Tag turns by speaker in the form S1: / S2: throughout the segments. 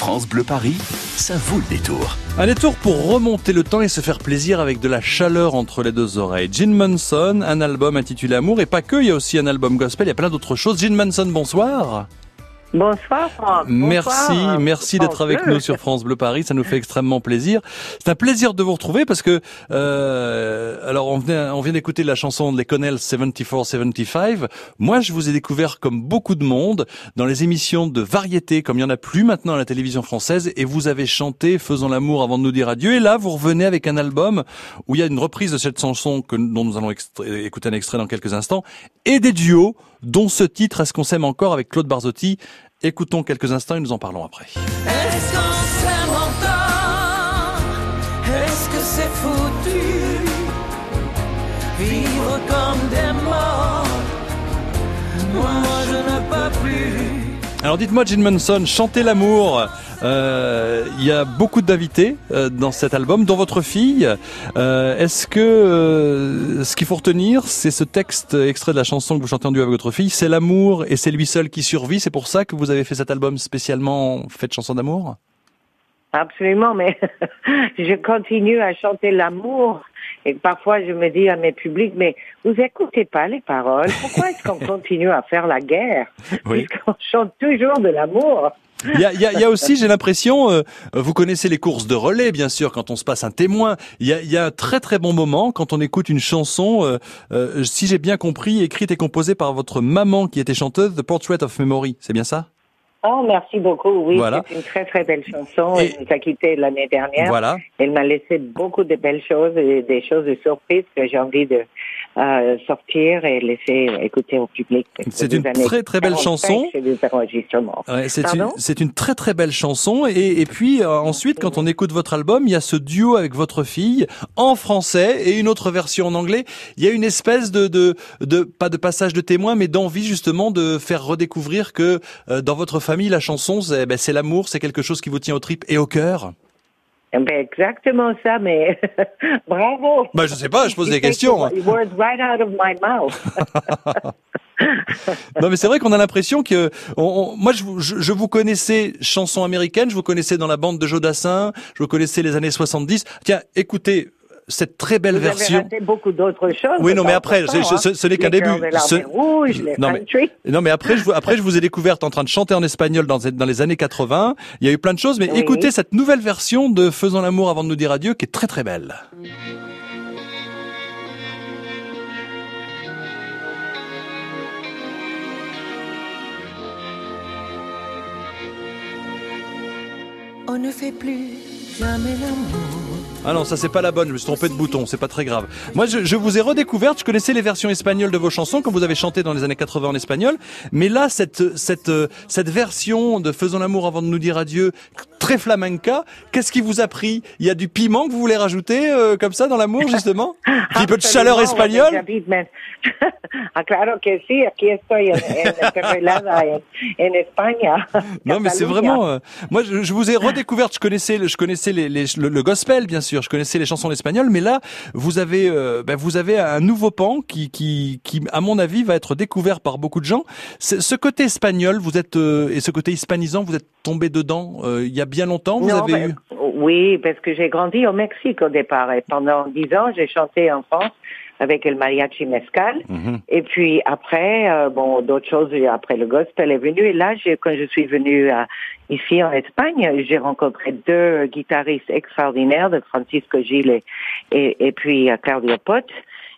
S1: France Bleu Paris, ça vaut le détour.
S2: Un détour pour remonter le temps et se faire plaisir avec de la chaleur entre les deux oreilles. Gene Manson, un album intitulé Amour et pas que, il y a aussi un album gospel, il y a plein d'autres choses. Gene Manson, bonsoir.
S3: Bonsoir Franck.
S2: Merci,
S3: Bonsoir,
S2: merci
S3: France
S2: d'être avec
S3: Bleu.
S2: nous sur France Bleu Paris. Ça nous fait extrêmement plaisir. C'est un plaisir de vous retrouver parce que euh, alors on vient, on vient d'écouter la chanson de les Connell 74-75. Moi, je vous ai découvert comme beaucoup de monde dans les émissions de variété, comme il y en a plus maintenant à la télévision française, et vous avez chanté Faisons l'amour avant de nous dire adieu. Et là, vous revenez avec un album où il y a une reprise de cette chanson que, dont nous allons écouter un extrait dans quelques instants, et des duos, dont ce titre Est-ce qu'on s'aime encore avec Claude Barzotti? Écoutons quelques instants et nous en parlons après.
S4: Est-ce qu'on s'aime encore? Est-ce que c'est foutu? Vivre comme des morts? Moi je ne peux plus
S2: Alors dites-moi, Gene Manson, chantez l'amour. Euh, Il y a beaucoup d'invités euh, dans cet album, dont votre fille. Euh, Est-ce que euh, ce qu'il faut retenir, c'est ce texte extrait de la chanson que vous chantez en duo avec votre fille, c'est l'amour et c'est lui seul qui survit. C'est pour ça que vous avez fait cet album spécialement fait de chansons d'amour?
S3: Absolument, mais je continue à chanter l'amour. Et parfois, je me dis à mes publics, mais vous écoutez pas les paroles. Pourquoi est-ce qu'on continue à faire la guerre
S2: Oui.
S3: Puisqu'on chante toujours de l'amour?
S2: Il y a, il y a- il y a aussi, j'ai l'impression, euh, vous connaissez les courses de relais, bien sûr, quand on se passe un témoin. Il y a, il y a un très très bon moment quand on écoute une chanson, euh, euh, si j'ai bien compris, écrite et composée par votre maman qui était chanteuse, The Portrait of Memory. C'est bien ça?
S3: Oh, merci beaucoup. Oui,
S2: Voilà.
S3: c'est une très très belle chanson.
S2: Et-
S3: Elle nous a quittés l'année dernière.
S2: Voilà.
S3: Elle m'a laissé beaucoup de belles choses et des choses de surprise que j'ai envie de euh, sortir et laisser écouter au public.
S2: C'est une très, très belle
S3: 45,
S2: chanson.
S3: C'est.
S2: Ouais, une, très très belle chanson et, et puis euh, ensuite quand on écoute votre album il y a ce duo avec votre fille en français et une autre version en anglais il y a une espèce de de, de pas de passage de témoin mais d'envie justement de faire redécouvrir que euh, dans votre famille la chanson c'est ben, l'amour c'est quelque chose qui vous tient au tripes et au cœur
S3: Ben, exactement ça, mais bravo.
S2: bah je sais pas je pose des questions hein.
S3: Words right out of my mouth.
S2: Non mais c'est vrai qu'on a l'impression que on- on- moi je, vous- je, je vous connaissais chanson américaine, je vous connaissais dans la bande de Joe Dassin, je vous connaissais les années 70. Tiens, écoutez cette très belle
S3: Vous avez
S2: version.
S3: raté beaucoup d'autres choses.
S2: Oui, non, mais après, je- ce- ce n'est qu'un
S3: Les
S2: début. Ce-
S3: rouge, les
S2: Non, mais-. Non mais après je vous, après je vous ai découverte en train de chanter en espagnol dans, dans les années 80. Il y a eu plein de choses mais
S3: Oui.
S2: écoutez cette nouvelle version de Faisons l'amour avant de nous dire adieu qui est très très belle.
S4: On ne fait plus jamais l'amour
S2: Ah non, ça c'est pas la bonne, je me suis trompé de bouton, c'est pas très grave. Moi je, je vous ai redécouverte, je connaissais les versions espagnoles de vos chansons quand vous avez chanté dans les années 80 en espagnol, mais là cette cette euh, cette version de Faisons l'amour avant de nous dire adieu, très flamenca, qu'est-ce qui vous a pris? Il y a du piment que vous voulez rajouter euh, comme ça dans l'amour justement? Un petit peu de chaleur espagnole?
S3: David, mais- ah, claro que sí, aquí estoy en, en Perrelada, en, en España.
S2: Non mais c'est vraiment. euh, moi je, je vous ai redécouverte. Je connaissais, je connaissais les, les- le, le gospel bien sûr. Je connaissais les chansons espagnoles, mais là vous avez, euh, ben, vous avez un nouveau pan qui, qui, qui, à mon avis, va être découvert par beaucoup de gens. Ce côté espagnol, vous êtes euh, et ce côté hispanisant, vous êtes tombé dedans euh, il y a bien longtemps. Vous
S3: Non,
S2: avez eu?
S3: Oui, parce que j'ai grandi au Mexique au départ et pendant dix ans, j'ai chanté en France avec le mariachi mezcal.
S2: Mhm.
S3: Et puis après, euh, bon, d'autres choses, après le gospel est venu. Et là, quand je suis venue euh, ici en Espagne, j'ai rencontré deux guitaristes extraordinaires, de Francisco Gil et, et, et puis euh, Claudio Pot.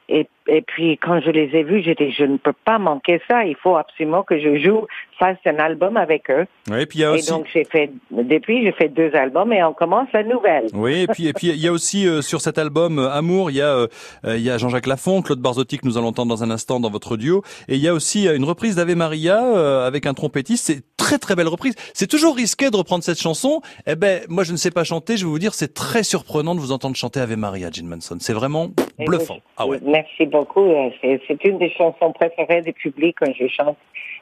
S3: Et, et puis quand je les ai vus, j'ai dit, je ne peux pas manquer ça. Il faut absolument que je joue, fasse un album avec eux.
S2: Ouais, et puis il y a
S3: Et
S2: aussi.
S3: donc j'ai fait, depuis, j'ai fait deux albums et on commence la nouvelle.
S2: Oui, et puis et puis il y a aussi euh, sur cet album euh, Amour, il y a euh, euh, il y a Jean-Jacques Lafont, Claude Barzotti que nous allons entendre dans un instant dans votre duo, et il y a aussi euh, une reprise d'Ave Maria euh, avec un trompettiste. C'est très très belle reprise. C'est toujours risqué de reprendre cette chanson. Eh ben moi je ne sais pas chanter, je vais vous dire c'est très surprenant de vous entendre chanter Ave Maria, Gene Manson. C'est vraiment
S3: Et
S2: bluffant.
S3: oui,
S2: Ah ouais.
S3: Merci beaucoup. Euh, C'est une des chansons préférées du public quand je chante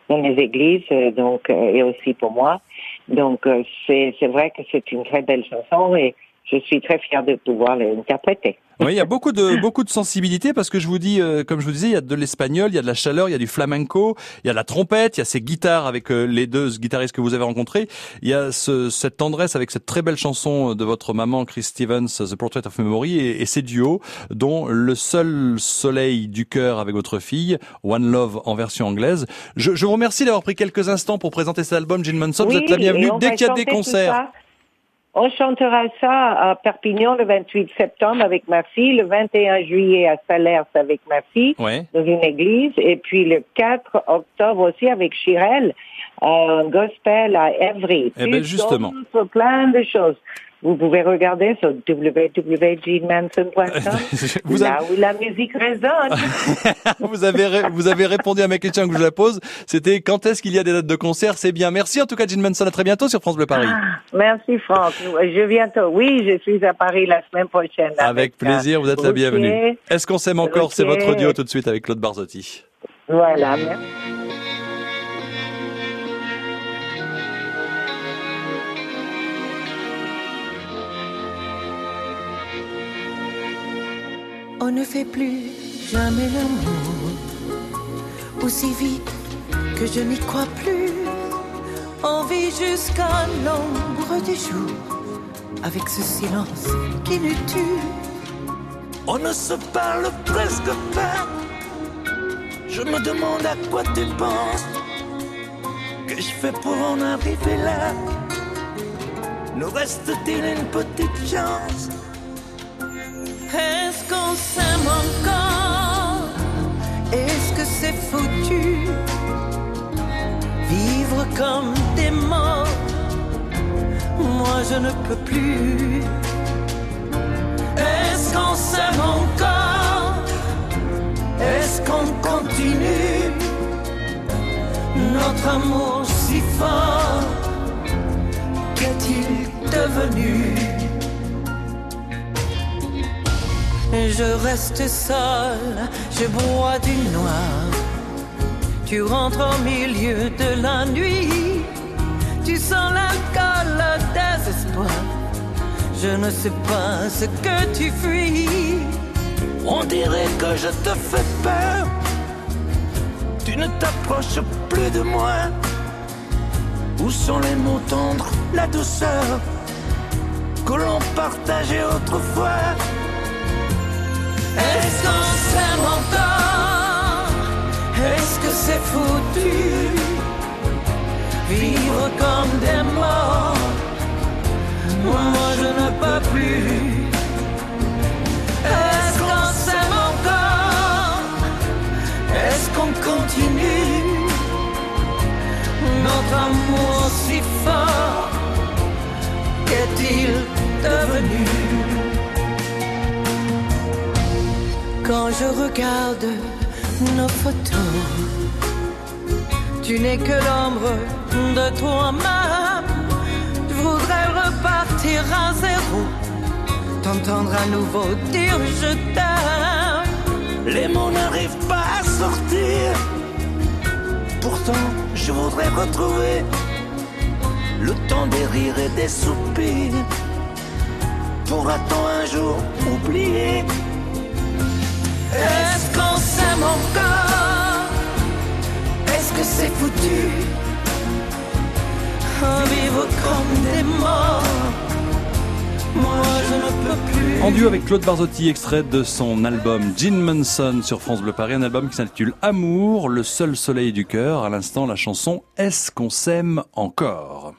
S3: dans les églises, euh, donc euh, et aussi pour moi. Donc c'est c'est vrai que c'est une très belle chanson et je suis très fière de pouvoir l'interpréter.
S2: Oui, il y a beaucoup de beaucoup de sensibilité parce que je vous dis, euh, comme je vous disais, il y a de l'espagnol, il y a de la chaleur, il y a du flamenco, il y a de la trompette, il y a ces guitares avec euh, les deux guitaristes que vous avez rencontrés. Il y a ce, cette tendresse avec cette très belle chanson de votre maman Chris Stevens, The Portrait of Memory, et, et ces duos, dont le seul soleil du cœur avec votre fille, One Love en version anglaise. Je, je vous remercie d'avoir pris quelques instants pour présenter cet album, Gene Manson. vous êtes la bienvenue dès qu'il y a des concerts.
S3: On chantera ça à Perpignan le 28 septembre avec ma fille, le 21 juillet à Salers avec ma fille,
S2: Ouais.
S3: dans une église, et puis le 4 octobre aussi avec Chirel, un gospel à Evry.
S2: Eh ben, justement.
S3: plein de choses. Vous pouvez regarder sur www.jeanmanson.com,
S2: Vous
S3: là
S2: avez-
S3: où la musique résonne.
S2: vous avez ré- vous avez répondu à ma question que je la pose. C'était quand est-ce qu'il y a des dates de concert? C'est bien. Merci en tout cas, Gene Manson. À très bientôt sur France Bleu Paris.
S3: Merci Franck. Je viens tôt. Oui, je suis à Paris la semaine prochaine.
S2: Avec plaisir, vous êtes la bienvenue. Est-ce qu'on s'aime encore? C'est votre audio tout de suite avec Claude Barzotti.
S3: Voilà. merci.
S4: On ne fait plus jamais l'amour aussi vite que je n'y crois plus. On vit jusqu'à l'ombre du jour avec ce silence qui nous tue.
S5: On ne se parle presque pas. Je me demande à quoi tu penses. Que je fais pour en arriver là? Nous reste-t-il une petite chance?
S4: Encore Est-ce que c'est foutu? Vivre comme des morts. Moi je ne peux plus. Est-ce qu'on s'aime encore
S5: Est-ce qu'on continue? Notre amour si fort
S4: Qu'est-il devenu? Je reste seule, je bois du noir. Tu rentres au milieu de la nuit. Tu sens l'alcool, le désespoir. Je ne sais pas ce que tu fuis.
S5: On dirait que je te fais peur. Tu ne t'approches plus de moi. Où sont les mots tendres, la douceur que l'on partageait autrefois?
S4: Est-ce qu'on s'aime encore? Est-ce qu'on
S5: continue?
S4: Notre amour si fort Qu'est-il devenu? Quand je regarde nos photos Tu n'es que l'ombre de toi-même voudrais repartir à zéro. T'entendre à nouveau dire je t'aime.
S5: Les mots n'arrivent pas à sortir. Pourtant, je voudrais retrouver le temps des rires et des soupirs. Pourra-t-on un jour oublier?
S4: Est-ce qu'on s'aime encore?
S5: Est-ce que c'est foutu?
S2: En duo avec Claude Barzotti, extrait de son album Gene Manson sur France Bleu Paris, un album qui s'intitule Amour, le seul soleil du cœur. À l'instant, la chanson Est-ce qu'on s'aime encore?